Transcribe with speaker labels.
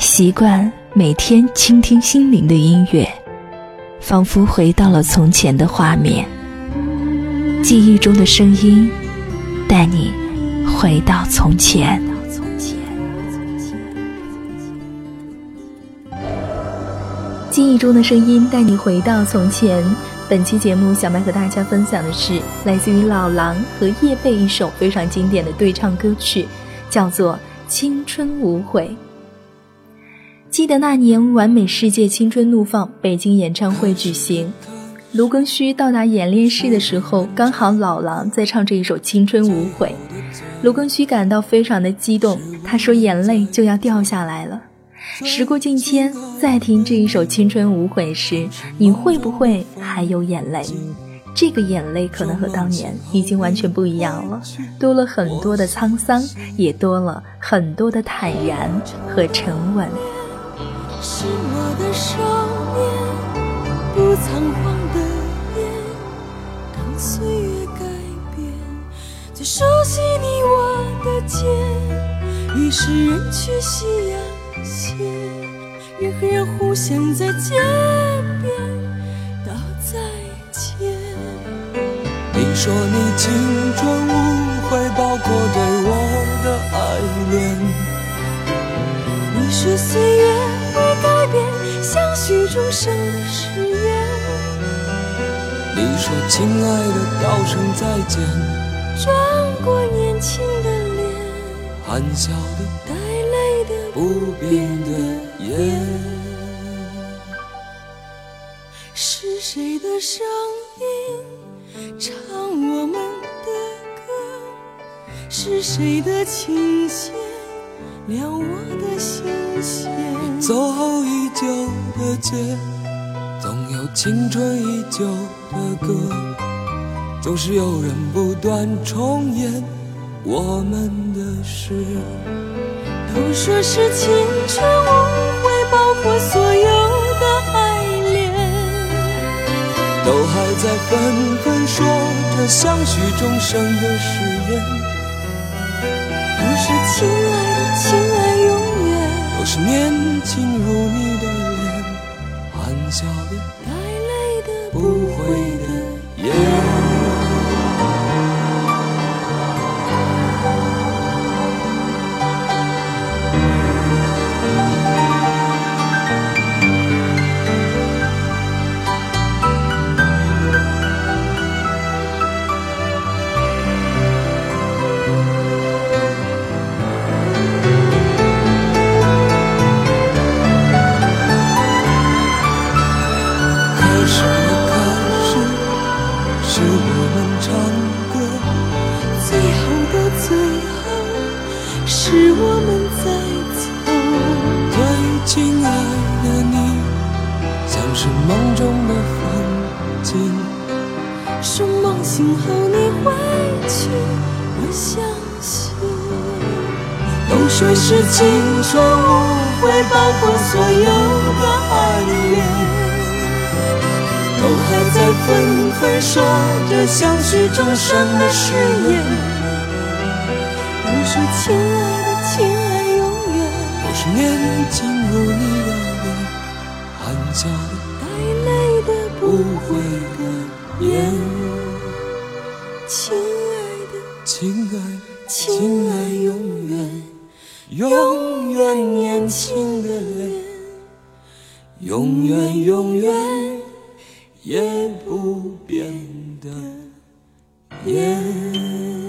Speaker 1: 习惯每天倾听心灵的音乐，仿佛回到了从前的画面。记忆中的声音，带你回到从前。记忆中的声音，带你回到从前。本期节目，小麦和大家分享的是来自于老狼和叶蓓一首非常经典的对唱歌曲，叫做《青春无悔》。记得那年完美世界青春怒放北京演唱会举行，卢庚戌到达演练室的时候，刚好老狼在唱这一首《青春无悔》，卢庚戌感到非常的激动，他说眼泪就要掉下来了。时过境迁，再听这一首《青春无悔》时，你会不会还有眼泪？这个眼泪可能和当年已经完全不一样了，多了很多的沧桑，也多了很多的坦然和沉稳。
Speaker 2: 是我的少年，不仓皇的眼，当岁月改变最熟悉你我的肩，于是人去夕阳斜。人和人互相在街边道再见。
Speaker 3: 你说你青春无悔，包括对我的爱恋。
Speaker 2: 你说岁月会改变相许终生的誓言。
Speaker 3: 你说亲爱的，道声再见。
Speaker 2: 转过年轻的脸，
Speaker 3: 含笑
Speaker 2: 的。
Speaker 3: 不变的眼，
Speaker 2: 是谁的声音唱我们的歌？是谁的琴弦撩我的心弦？
Speaker 3: 走后已久的街，总有青春依旧的歌，总是有人不断重演我们的事。
Speaker 2: 都说是青春无悔，包括所有的爱恋，
Speaker 3: 都还在纷纷说着相许终生的誓言。
Speaker 2: 都是亲爱的，亲，
Speaker 3: 都是年轻如你的脸，含笑的，
Speaker 2: 带泪的，
Speaker 3: 不会的再
Speaker 2: 走最
Speaker 3: 亲爱的你像是梦中的风景
Speaker 2: 是梦醒后你回去我相信。都
Speaker 3: 说是青春无悔包括所有的暗恋
Speaker 2: 都还在纷纷说着相许终生的誓言。都说亲爱
Speaker 3: 是年轻如你的脸，含笑的，
Speaker 2: 带泪的，
Speaker 3: 不悔的眼。
Speaker 2: 亲爱的，
Speaker 3: 亲爱的，
Speaker 2: 亲爱永远。
Speaker 3: 永远年轻的脸，永远永远也不变的眼。